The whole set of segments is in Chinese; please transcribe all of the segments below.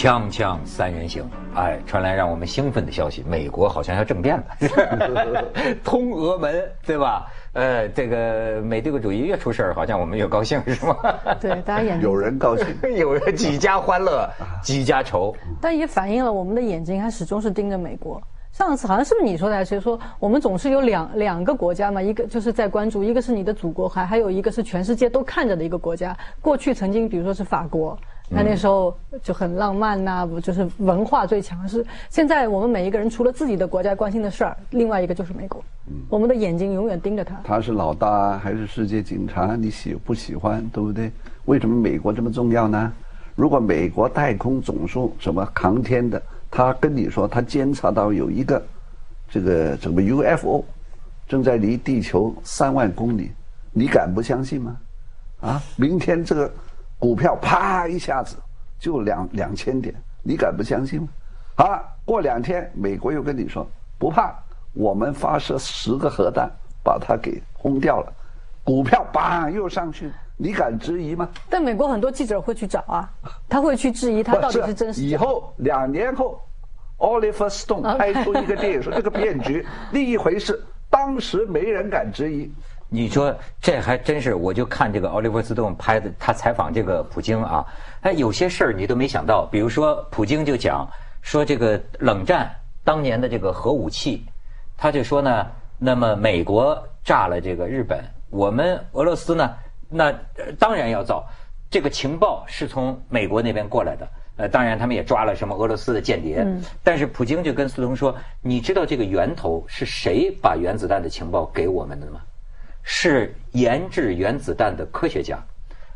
锵锵三人行，哎，传来让我们兴奋的消息，美国好像要政变了，通俄门，对吧？呃，这个美帝国主义越出事儿，好像我们越高兴，是吗？对，大家眼睛有人高兴，有人几家欢乐几家愁，但也反映了我们的眼睛还始终是盯着美国。上次好像是不是你说的还是谁说？我们总是有两两个国家嘛，一个就是在关注，一个是你的祖国，还还有一个是全世界都看着的一个国家。过去曾经比如说是法国，那那时候就很浪漫呐、不就是文化最强势。现在我们每一个人除了自己的国家关心的事儿，另外一个就是美国，我们的眼睛永远盯着他。他是老大还是世界警察？你喜不喜欢，对不对？为什么美国这么重要呢？如果美国太空总署什么航天的，他跟你说他监察到有一个这个什么 UFO 正在离地球三万公里，你敢不相信吗？啊，明天这个股票啪一下子就两两千点，你敢不相信吗？好了，过两天美国又跟你说不怕，我们发射十个核弹把它给轰掉了，股票叭又上去，你敢质疑吗？但美国很多记者会去找啊，他会去质疑他到底是真是假。以后两年后，Oliver Stone 拍出一个电影说这个骗局 另一回事，当时没人敢质疑。你说这还真是，我就看这个奥利弗斯顿拍的，他采访这个普京啊，哎，有些事儿你都没想到，比如说普京就讲说这个冷战当年的这个核武器，他就说呢，那么美国炸了这个日本，我们俄罗斯呢，那呃当然要造，这个情报是从美国那边过来的。呃，当然，他们也抓了什么俄罗斯的间谍，但是普京就跟斯通说：“你知道这个源头是谁把原子弹的情报给我们的吗？是研制原子弹的科学家。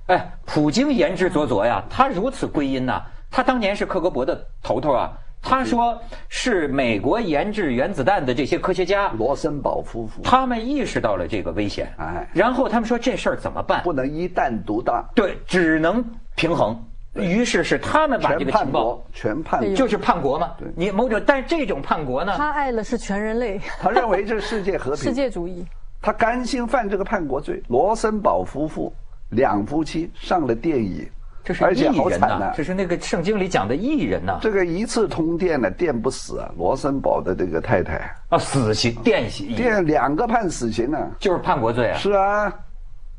哎，普京言之凿凿呀，他如此归因呐、他当年是克格勃的头头啊。他说是美国研制原子弹的这些科学家，罗森堡夫妇他们意识到了这个危险，哎然后他们说这事儿怎么办？不能一弹独大，对，只能平衡。于是是他们把这个情报叛国，全叛国。就是叛国嘛。你某种，但是这种叛国呢，他爱的是全人类，他认为这是世界和平世平，界主义。他甘心犯这个叛国罪。罗森堡夫妇两夫妻上了电椅，这是艺而且好人呐、惨呐、这是那个圣经里讲的艺人呐、这个一次通电呢，电不死啊！罗森堡的这个太太，啊，死刑电刑，电两个判死刑啊！就是叛国罪啊。是啊，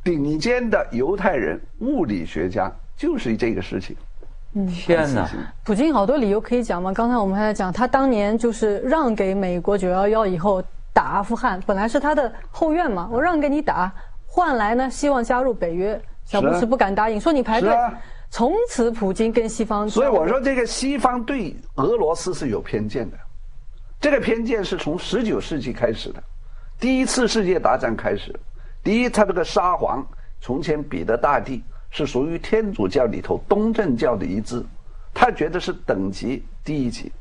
顶尖的犹太人物理学家就是这个事情。天哪！普京好多理由可以讲嘛。刚才我们还在讲，他当年就是让给美国九幺幺以后打阿富汗，本来是他的后院嘛，我让给你打，换来呢希望加入北约，小布什不敢答应，说你排队。从此普京跟西方，所以我说，这个西方对俄罗斯是有偏见的，这个偏见是从十九世纪开始的，第一次世界大战开始。第一，他这个沙皇从前彼得大帝是属于天主教里头东正教的一支，他觉得是等级低一级，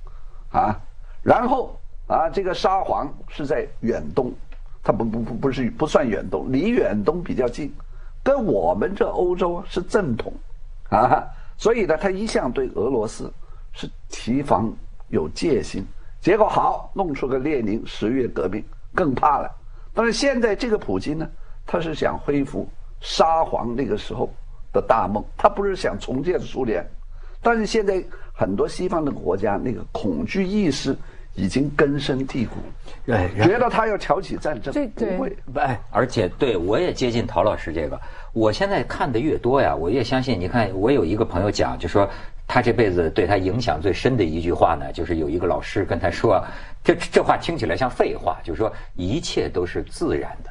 啊，然后啊，这个沙皇是在远东，他不不不不是不算远东，离远东比较近，跟我们这欧洲是正统，啊，所以呢，他一向对俄罗斯是提防有戒心。结果好，弄出个列宁十月革命，更怕了。但是现在这个普京呢，他是想恢复沙皇那个时候的大梦，他不是想重建苏联。但是现在很多西方的国家那个恐惧意识已经根深蒂固，对，觉得他要挑起战争对，对不会。哎，而且对我也接近陶老师这个，我现在看的越多呀，我越相信。你看，我有一个朋友讲，就说他这辈子对他影响最深的一句话呢，就是有一个老师跟他说，这这话听起来像废话，就是说一切都是自然的。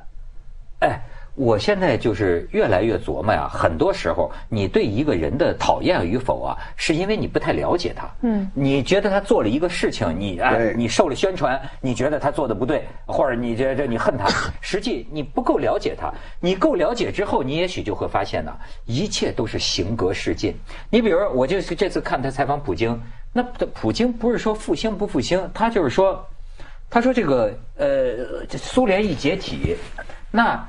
哎，我现在就是越来越琢磨呀，很多时候你对一个人的讨厌与否啊，是因为你不太了解他。嗯，你觉得他做了一个事情，你啊，你受了宣传，你觉得他做的不对，或者你这这你恨他，实际你不够了解他。你够了解之后，你也许就会发现呢，一切都是行格世进。你比如，我就是这次看他采访普京，那普京不是说复兴不复兴，他就是说。他说：“这个呃，这苏联一解体，那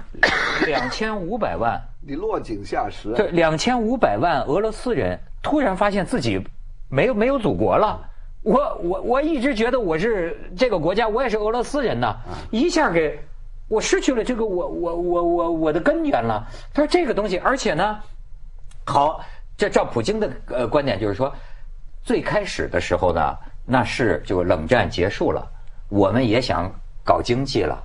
两千五百万，你落井下石啊，这两千五百万俄罗斯人突然发现自己没有没有祖国了。我我我一直觉得我是这个国家，我也是俄罗斯人呐，一下给我失去了这个我我我我我的根源了。他说这个东西，而且呢，好，这照普京的呃观点就是说。”最开始的时候呢，那是就冷战结束了，我们也想搞经济了，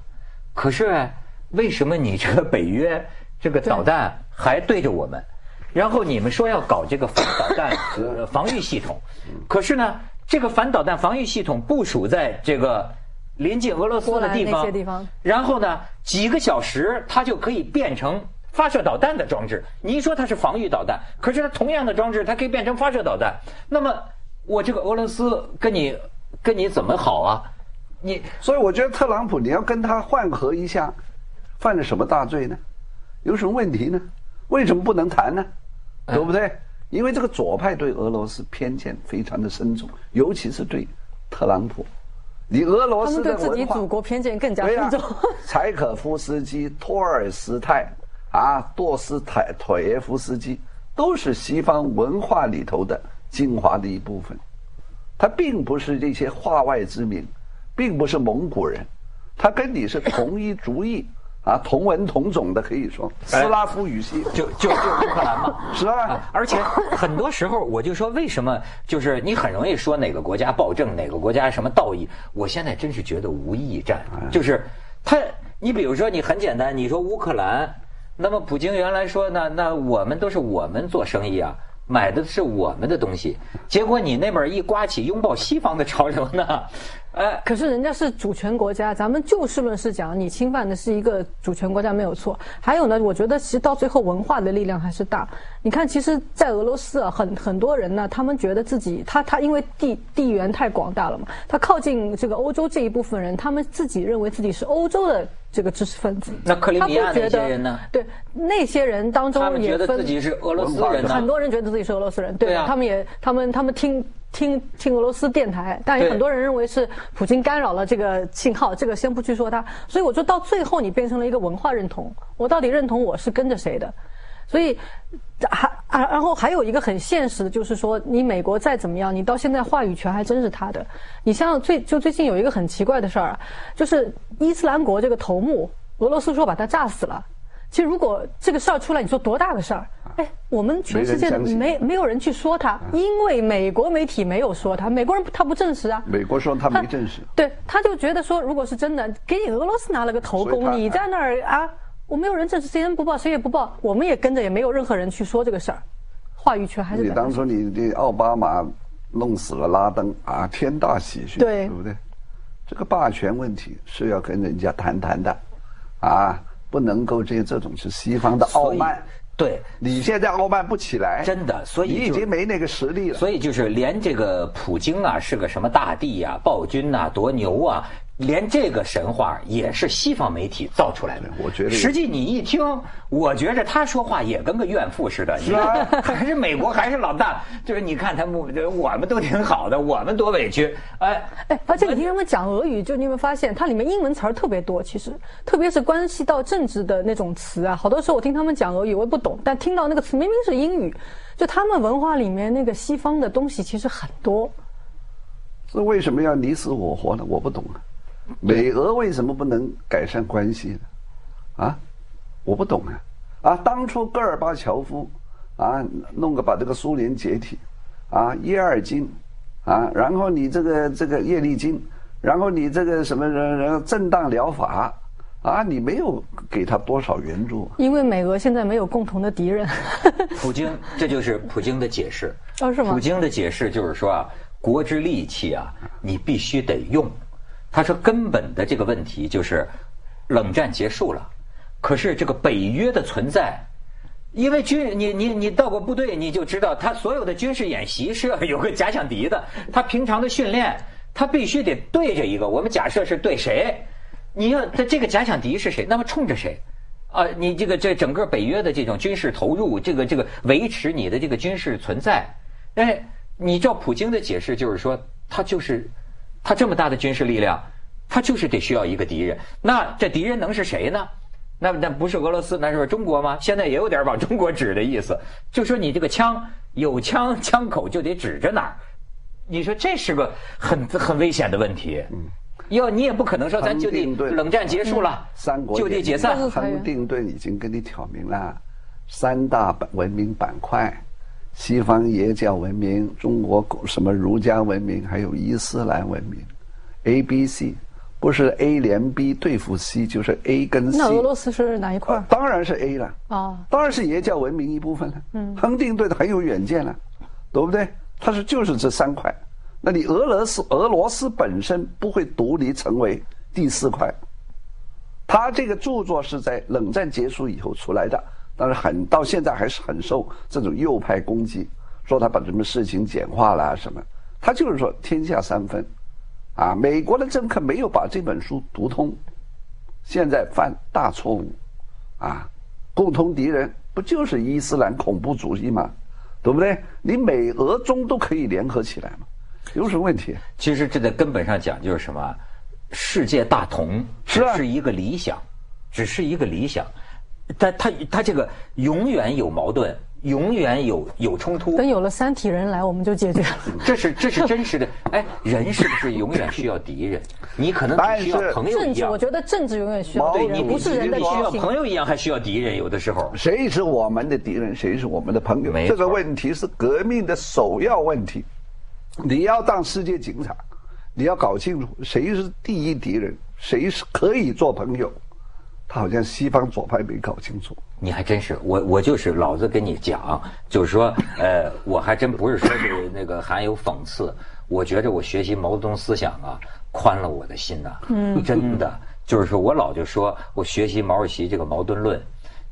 可是为什么你这个北约 这个导弹还对着我们？然后你们说要搞这个反导弹 呃防御系统，可是呢，这个反导弹防御系统部署在这个临近俄罗斯的地方然后呢，几个小时它就可以变成发射导弹的装置。你一说它是防御导弹，可是它同样的装置，它可以变成发射导弹。那么我这个俄罗斯跟你跟你怎么好啊？你所以我觉得特朗普你要跟他缓和一下，犯了什么大罪呢？有什么问题呢？为什么不能谈呢？哎对不对？因为这个左派对俄罗斯偏见非常的深重，尤其是对特朗普。你俄罗斯他们对自己祖国偏见更加深重。柴可夫斯基、托尔斯泰啊、多斯泰妥耶夫斯基，都是西方文化里头的精华的一部分。他并不是这些化外之名，并不是蒙古人，他跟你是同一族裔啊，同文同种的，可以说斯拉夫语系，就就就乌克兰嘛。是吧？啊而且很多时候，我就说，为什么就是你很容易说哪个国家暴政，哪个国家什么道义？我现在真是觉得无义战，就是他，你比如说，你很简单，你说乌克兰，那么普京原来说，那那我们都是我们做生意啊。买的是我们的东西，结果你那边一刮起拥抱西方的潮流呢，哎，可是人家是主权国家，咱们就事论事讲，你侵犯的是一个主权国家没有错。还有呢，我觉得其实到最后文化的力量还是大。你看，其实，在俄罗斯啊，很很多人呢，他们觉得自己他他因为地地缘太广大了嘛，他靠近这个欧洲这一部分人，他们自己认为自己是欧洲的这个知识分子。那克里米亚那些人呢？对，那些人当他们觉得中也分自己是俄罗斯人呢很。多人觉得自己是俄罗斯人，对对啊他们也他们他们听听听俄罗斯电台，但有很多人认为是普京干扰了这个信号，这个先不去说他。所以我说到最后，你变成了一个文化认同，我到底认同我是跟着谁的？所以还啊，然后还有一个很现实的，就是说你美国再怎么样，你到现在话语权还真是他的。你像最就最近有一个很奇怪的事儿啊，就是伊斯兰国这个头目，俄罗斯说把他炸死了。其实如果这个事儿出来，你说多大的事儿？哎，我们全世界的没没没有人去说他，因为美国媒体没有说他，美国人他不证实啊。美国说他没证实，对，他就觉得说，如果是真的，给你俄罗斯拿了个头功，你在那儿啊，我没有人证实，谁人不报，谁也不报，我们也跟着，也没有任何人去说这个事儿，话语权还是你在当初你的奥巴马弄死了拉登啊，天大喜讯，对对不对？这个霸权问题是要跟人家谈谈的，啊，不能够这这种是西方的傲慢。对，你现在傲慢不起来，真的所以你已经没那个实力了。所以就是连这个普京啊是个什么大帝呀、暴君呐、多牛啊，连这个神话也是西方媒体造出来的。我觉得实际你一听，我觉着他说话也跟个怨妇似的。是啊 还是美国还是老大，就是你看他们，我们都挺好的，我们多委屈，哎。哎，而且你听他们讲俄语，就你有没有发现，它里面英文词儿特别多？其实，特别是关系到政治的那种词啊，好多时候我听他们讲俄语，我也不懂，但听到那个词明明是英语，就他们文化里面那个西方的东西其实很多。这为什么要你死我活呢？我不懂啊。美俄为什么不能改善关系呢？啊，我不懂啊。啊，当初戈尔巴乔夫啊，弄个把这个苏联解体，啊，叶尔金，啊，然后你这个这个叶利钦，然后你这个什么人人震荡疗法，啊，你没有给他多少援助。因为美俄现在没有共同的敌人。普京，这就是普京的解释。哦是吗普京的解释就是说啊，国之利器啊，你必须得用。他说根本的这个问题就是，冷战结束了，可是这个北约的存在，因为军你你你到过部队你就知道，他所有的军事演习是要有个假想敌的，他平常的训练他必须得对着一个，我们假设是对谁，你要他这个假想敌是谁，那么冲着谁？啊，你这个这整个北约的这种军事投入，这个这个维持你的这个军事存在，哎，你照普京的解释就是说，他就是他这么大的军事力量，他就是得需要一个敌人。那这敌人能是谁呢？那那不是俄罗斯，那是中国吗？现在也有点往中国指的意思，就说你这个枪有枪，枪口就得指着哪儿。你说这是个很很危险的问题。要你也不可能说咱就地亨廷顿冷战结束了，三国就地解散。亨廷顿已经跟你挑明了，三大板文明板块，西方耶教文明、中国什么儒家文明，还有伊斯兰文明，A、B、C，不是 A 连 B 对付 C，就是 A 跟 C。那俄罗斯是哪一块？当然是 A 了啊，当然是耶教文明一部分了。嗯，亨廷顿很有远见了，对不对？他说就是这三块，那你俄罗斯俄罗斯本身不会独立成为第四块。他这个著作是在冷战结束以后出来的。但是很到现在还是很受这种右派攻击，说他把什么事情简化了什么，他就是说天下三分，啊，美国的政客没有把这本书读通，现在犯大错误，啊，共同敌人不就是伊斯兰恐怖主义吗？对不对？你美俄中都可以联合起来嘛，有什么问题？其实这在根本上讲就是什么，世界大同只是一个理想，只是一个理想。他他他这个永远有矛盾，永远有有冲突。等有了三体人来，我们就解决了。这是这是真实的。哎，人是不是永远需要敌人？你可能只需要朋友一样。我觉得政治永远需要敌人，不是人的需要朋友一样，还需要敌人。有的时候，谁是我们的敌人？谁是我们的朋友？这个问题是革命的首要问题。你要当世界警察，你要搞清楚谁是第一敌人，谁是可以做朋友。他好像西方左派没搞清楚，你还真是我我就是老子跟你讲，就是说，呃，我还真不是说是那个含有讽刺，我觉着我学习毛泽东思想啊，宽了我的心呐，嗯，真的就是说我老就说我学习毛主席这个矛盾论，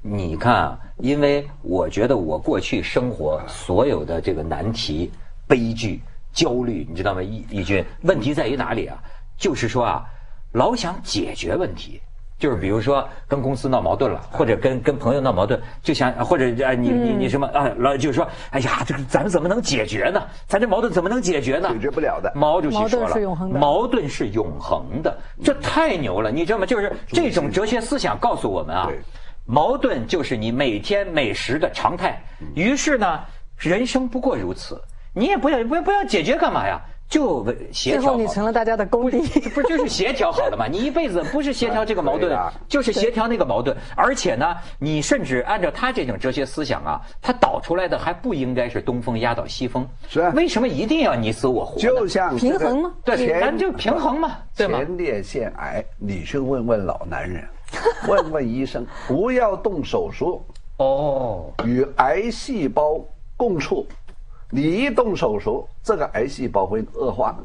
你看啊，因为我觉得我过去生活所有的这个难题、悲剧、焦虑，你知道吗？义义军，问题在于哪里啊？就是说啊，老想解决问题。就是比如说跟公司闹矛盾了，或者跟跟朋友闹矛盾，就想或者啊你你你什么啊老就是说哎呀这个咱们怎么能解决呢？咱这矛盾怎么能解决呢？解决不了的。毛主席说了，矛盾是永恒的，这太牛了！你知道吗？就是这种哲学思想告诉我们啊，矛盾就是你每天每时的常态。于是呢，人生不过如此，你也不要不要不要解决干嘛呀？就协调，最后你成了大家的公敌，不是就是协调好了吗？你一辈子不是协调这个矛盾，就是协调那个矛盾。而且呢，你甚至按照他这种哲学思想啊，他导出来的还不应该是东风压倒西风。是为什么一定要你死我活？就像平衡吗？对，咱就平衡嘛，对吗？前列腺癌，你去问问老男人，问问医生，不要动手术哦，与癌细胞共处。你一动手术，这个癌细胞会恶化。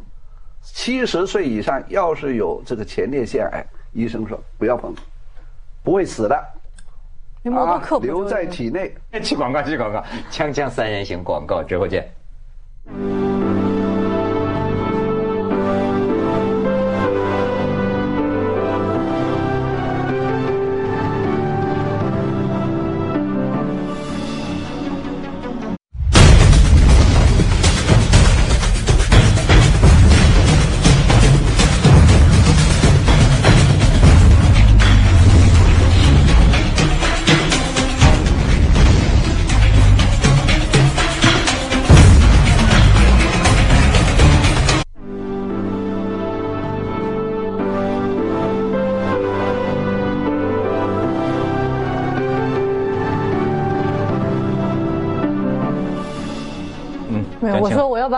七十岁以上，要是有这个前列腺癌，医生说不要碰，不会死的。啊，留在体内。去广告，去广告，锵锵三人行，广告之后见。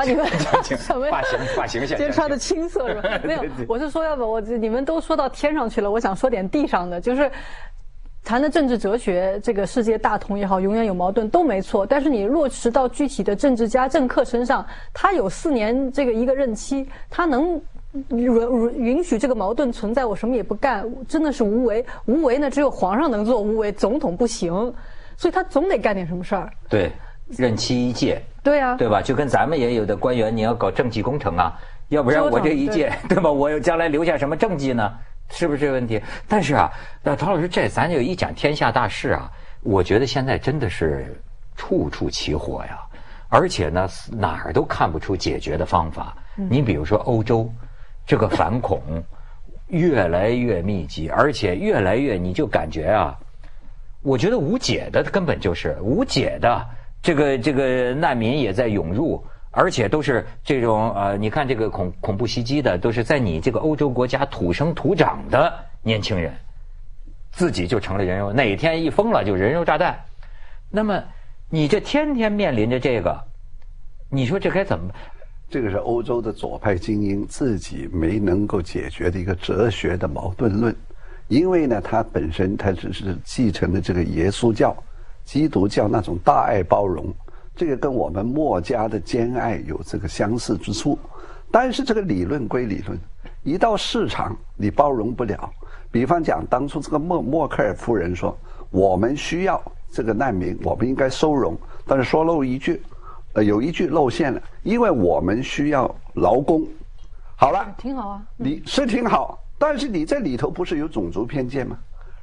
把你们 什么发型发型今天穿的青色是吧？没有，我是说要把我你们都说到天上去了，我想说点地上的，就是谈的政治哲学，这个世界大同也好，永远有矛盾都没错。但是你落实到具体的政治家政客身上，他有四年这个一个任期，他能允允许这个矛盾存在？我什么也不干，真的是无为。无为呢，只有皇上能做无为，总统不行，所以他总得干点什么事儿。对。任期一届，对啊，对吧？就跟咱们也有的官员，你要搞政绩工程啊，要不然我这一届，对吧？我将来留下什么政绩呢？是不是这个问题？但是啊，那陶老师，这咱就一讲天下大事啊，我觉得现在真的是处处起火呀，而且呢，哪儿都看不出解决的方法。你比如说欧洲，这个反恐 越来越密集，而且越来越，你就感觉啊，我觉得无解的根本就是无解的。这个这个难民也在涌入，而且都是这种呃，你看这个恐恐怖袭击的，都是在你这个欧洲国家土生土长的年轻人，自己就成了人肉，哪天一疯了就人肉炸弹。那么你这天天面临着这个，你说这该怎么？这个是欧洲的左派精英自己没能够解决的一个哲学的矛盾论，因为呢，他本身他只是继承了这个耶稣教、基督教那种大爱包容，这个跟我们墨家的兼爱有这个相似之处，但是这个理论归理论，一到市场你包容不了。比方讲，当初这个默默克尔夫人说，我们需要这个难民，我们应该收容，但是说漏一句。呃，有一句露馅了，因为我们需要劳工。好了，挺好啊，你是挺好，但是你在里头不是有种族偏见吗？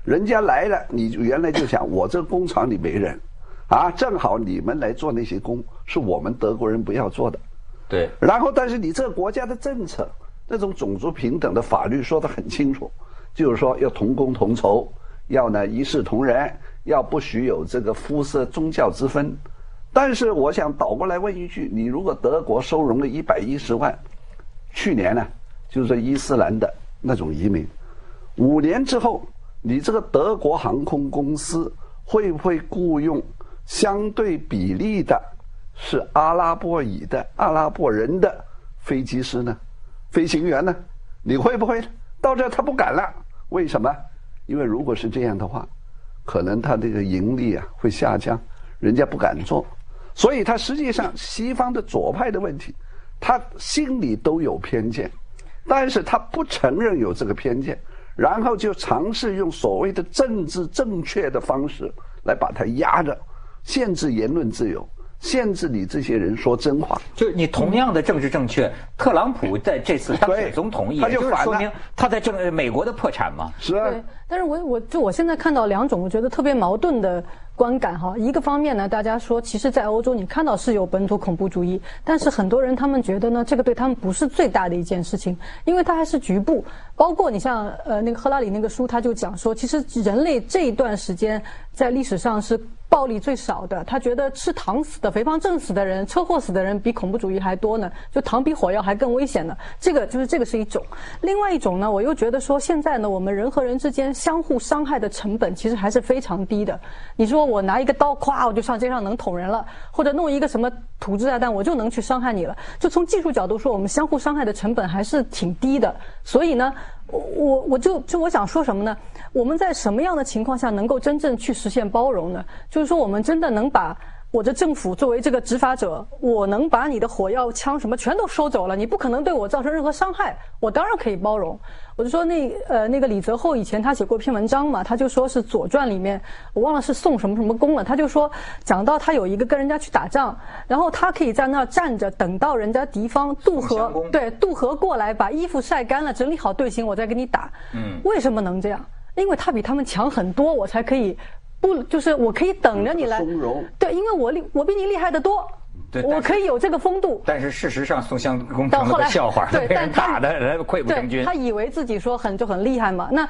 人家来了，你原来就想我这工厂里没人，啊，正好你们来做那些工，是我们德国人不要做的。对。然后，但是你这个国家的政策，那种种族平等的法律说得很清楚，就是说要同工同酬，要呢一视同仁，要不许有这个肤色、宗教之分。但是我想倒过来问一句：你如果德国收容了一百一十万，去年呢，就是伊斯兰的那种移民，五年之后，你这个德国航空公司会不会雇佣相对比例的，是阿拉伯裔的阿拉伯人的飞机师呢？飞行员呢？你会不会？到这他不敢了，为什么？因为如果是这样的话，可能他这个盈利啊会下降，人家不敢做。所以，他实际上西方的左派的问题，他心里都有偏见，但是他不承认有这个偏见，然后就尝试用所谓的政治正确的方式来把它压着，限制言论自由。限制你这些人说真话，就是你同样的政治正确，特朗普在这次 当选总统，也就是说明他在政美国的破产嘛。是啊。对，但是我我就我现在看到两种我觉得特别矛盾的观感哈。一个方面呢，大家说其实，在欧洲你看到是有本土恐怖主义，但是很多人他们觉得呢，这个对他们不是最大的一件事情，因为它还是局部。包括你像呃那个赫拉里那个书，他就讲说，其实人类这一段时间在历史上是。暴力最少的，他觉得吃糖死的、肥胖症死的人、车祸死的人比恐怖主义还多呢，就糖比火药还更危险呢。这个就是这个是一种，另外一种呢，我又觉得说现在呢，我们人和人之间相互伤害的成本其实还是非常低的。你说我拿一个刀，咵我就上街上能捅人了，或者弄一个什么土制炸弹，我就能去伤害你了。就从技术角度说，我们相互伤害的成本还是挺低的。所以呢。我我我就就我想说什么呢？我们在什么样的情况下能够真正去实现包容呢？就是说，我们真的能把我的政府作为这个执法者，我能把你的火药枪什么全都收走了，你不可能对我造成任何伤害，我当然可以包容。我就说那呃那个李泽厚以前他写过一篇文章嘛，他就说是《左传》里面我忘了是宋什么什么公了，他就说讲到他有一个跟人家去打仗，然后他可以在那儿站着等到人家敌方渡河，对渡河过来把衣服晒干了，整理好队形，我再跟你打。嗯，为什么能这样？因为他比他们强很多，我才可以不就是我可以等着你来。对，因为我厉我比你厉害的多。我可以有这个风度，但是事实上，宋襄公成了个笑话，被 人打的人溃不成军。他以为自己说很就很厉害嘛？那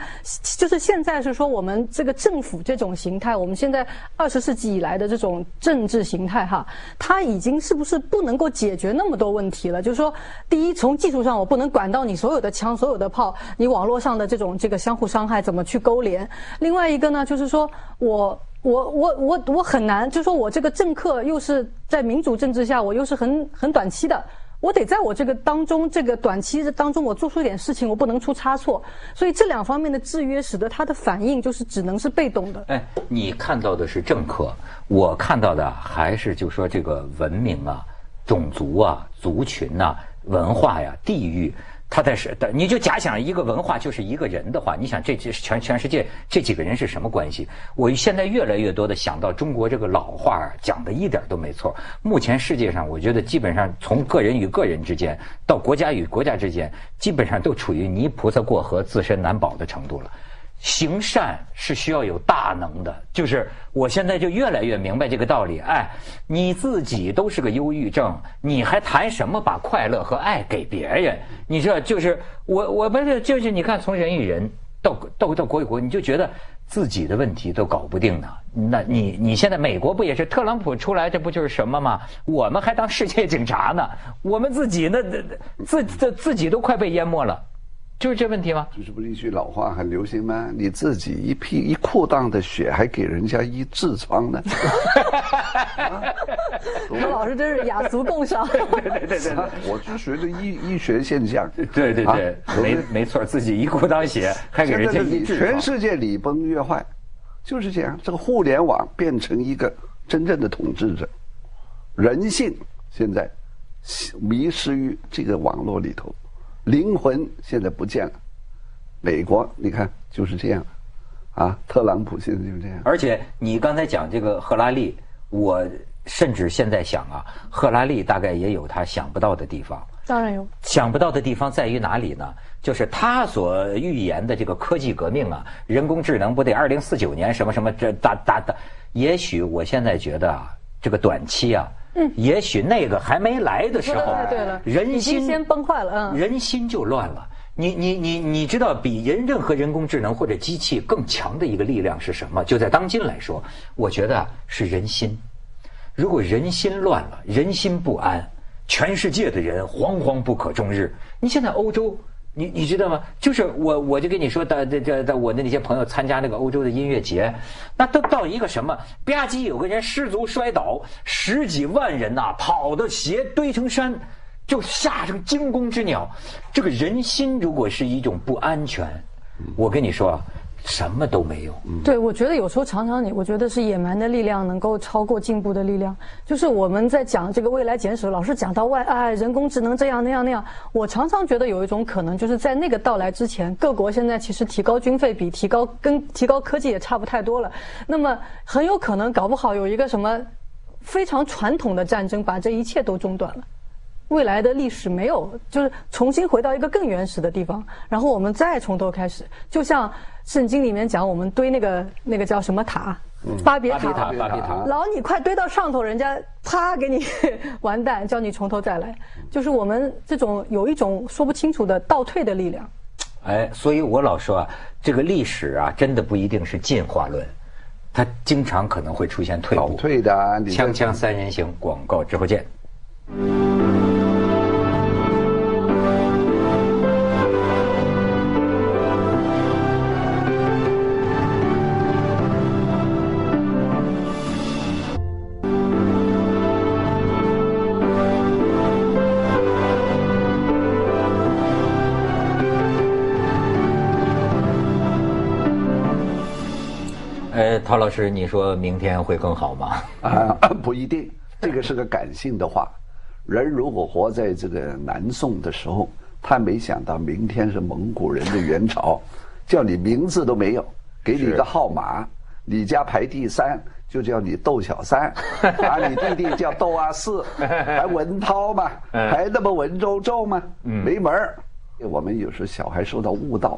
就是现在是说我们这个政府这种形态，我们现在二十世纪以来的这种政治形态哈，它已经是不是不能够解决那么多问题了？就是说，第一，从技术上我不能管到你所有的枪、所有的炮，你网络上的这种这个相互伤害怎么去勾连？另外一个呢，就是说我。我我我我很难，就说我这个政客又是在民主政治下，我又是很很短期的，我得在我这个当中这个短期当中，我做出一点事情，我不能出差错，所以这两方面的制约，使得他的反应就是只能是被动的。哎，你看到的是政客，我看到的还是就说这个文明啊、种族啊、族群呐、文化呀、地域。他在是的，你就假想一个文化就是一个人的话，你想这这全全世界这几个人是什么关系？我现在越来越多的想到中国这个老话讲的一点都没错。目前世界上，我觉得基本上从个人与个人之间到国家与国家之间，基本上都处于泥菩萨过河自身难保的程度了。行善是需要有大能的，就是我现在就越来越明白这个道理。哎，你自己都是个忧郁症，你还谈什么把快乐和爱给别人？你这就是我，我不是就是你看，从人与人到到到国与国，你就觉得自己的问题都搞不定呢。那你你现在美国不也是特朗普出来，这不就是什么吗？我们还当世界警察呢，我们自己那自自自己都快被淹没了。就是这问题吗？就是不是一句老话很流行吗？你自己一屁一裤裆的血，还给人家一痔疮呢？何老师真是雅俗共赏。对对对对，我就学的医医学现象。对对对，没没错，自己一裤裆血，还给人家一痔疮。全世界礼崩乐坏，就是这样。这个互联网变成一个真正的统治者，人性现在迷失于这个网络里头。灵魂现在不见了，美国你看就是这样，啊，特朗普现在就是这样。而且你刚才讲这个赫拉利，我甚至现在想啊，赫拉利大概也有他想不到的地方。当然有。想不到的地方在于哪里呢？就是他所预言的这个科技革命啊，人工智能不得二零四九年什么什么这哒哒哒？也许我现在觉得啊，这个短期啊。嗯，也许那个还没来的时候，对了，人心先崩坏了，嗯，人心就乱了。你你你你知道，比人任何人工智能或者机器更强的一个力量是什么？就在当今来说，我觉得是人心。如果人心乱了，人心不安，全世界的人惶惶不可终日。你现在欧洲。你你知道吗？就是我我就跟你说，的这这的我的那些朋友参加那个欧洲的音乐节，那都到一个什么吧唧，有个人失足摔倒，十几万人呐跑的鞋堆成山，就吓成惊弓之鸟。这个人心如果是一种不安全，我跟你说。什么都没有。对，我觉得有时候常常你，我觉得是野蛮的力量能够超过进步的力量。就是我们在讲这个未来简史，老是讲到外哎，人工智能这样那样那样。我常常觉得有一种可能，就是在那个到来之前，各国现在其实提高军费比提高跟提高科技也差不太多了。那么很有可能搞不好有一个什么非常传统的战争，把这一切都中断了。未来的历史没有，就是重新回到一个更原始的地方，然后我们再从头开始。就像圣经里面讲，我们堆那个那个叫什么塔，巴别塔，巴别塔，老你快堆到上头，人家 啪给你完蛋，叫你从头再来。就是我们这种有一种说不清楚的倒退的力量。哎，所以我老说啊，这个历史啊，真的不一定是进化论，它经常可能会出现退步。倒退的。锵锵三人行，广告之后见。陶老师，你说明天会更好吗？啊，不一定，这个是个感性的话。人如果活在这个南宋的时候，他没想到明天是蒙古人的元朝，叫你名字都没有，给你个号码，你家排第三，就叫你窦小三，啊，你弟弟叫窦阿四，还文涛嘛，还那么文绉绉吗？没门儿。我们有时候小孩受到误导，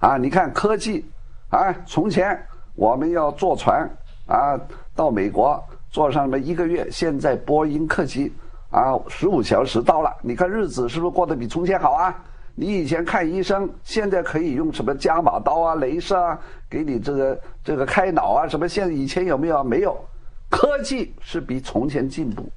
啊，你看科技，啊，从前。我们要坐船啊，到美国坐上了一个月。现在波音客机啊，十五小时到了。你看日子是不是过得比从前好啊？你以前看医生，现在可以用什么伽马刀啊、镭射啊，给你这个这个开脑啊什么？现在以前有没有？没有。科技是比从前进步，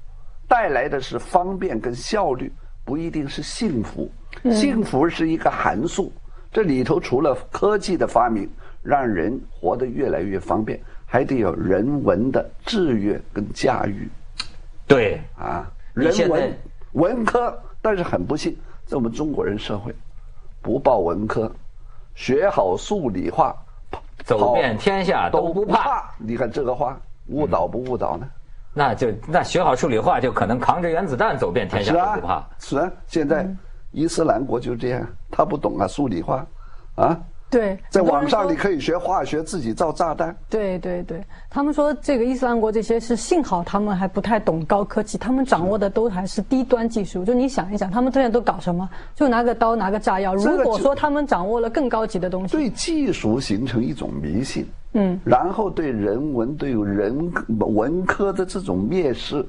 带来的是方便跟效率，不一定是幸福。幸福是一个函数，这里头除了科技的发明。让人活得越来越方便，还得有人文的制约跟驾驭。对啊，人文文科，但是很不幸，在我们中国人社会，不报文科，学好数理化，走遍天下都不怕。你看这个话误导不误导呢？那就那学好数理化，就可能扛着原子弹走遍天下都不怕。是啊，现在伊斯兰国就这样，他不懂啊数理化，啊。对，在网上你可以学化学，自己造炸弹。对对对，他们说这个伊斯兰国这些是幸好他们还不太懂高科技，他们掌握的都还是低端技术。就你想一想，他们现在都搞什么？就拿个刀，拿个炸药。如果说他们掌握了更高级的东西，对技术形成一种迷信，嗯，然后对人文、对人文科的这种蔑视，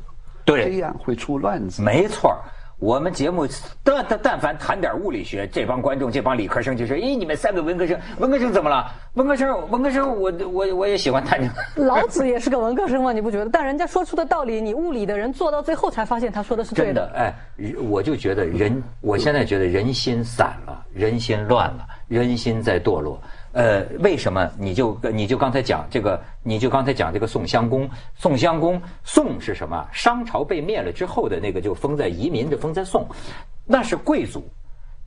对，这样会出乱子。没错。我们节目但但但凡谈点物理学，这帮观众这帮理科生就说：“咦，你们三个文科生，文科生怎么了？文科生，文科生，我我我也喜欢谈。”老子也是个文科生嘛，你不觉得？但人家说出的道理，你物理的人做到最后才发现他说的是对真的。哎，我就觉得人，我现在觉得人心散了，人心乱了，人心在堕落。呃，为什么？你就你就刚才讲这个，你就刚才讲这个宋襄公。宋襄公，宋是什么？商朝被灭了之后的那个，就封在移民，就封在宋，那是贵族。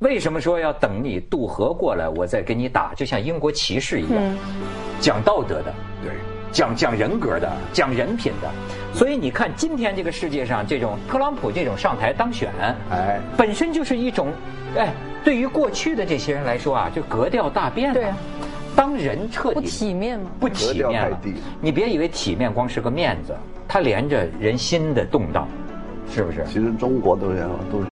为什么说要等你渡河过来，我再跟你打？就像英国骑士一样，讲道德的，对，讲讲人格的，讲人品的。所以你看，今天这个世界上，这种特朗普这种上台当选，哎，本身就是一种，哎。对于过去的这些人来说啊，就格调大变了。当人彻底不体面吗？不体面了。你别以为体面光是个面子，它连着人心的动荡，是不是？其实中国都这样，都是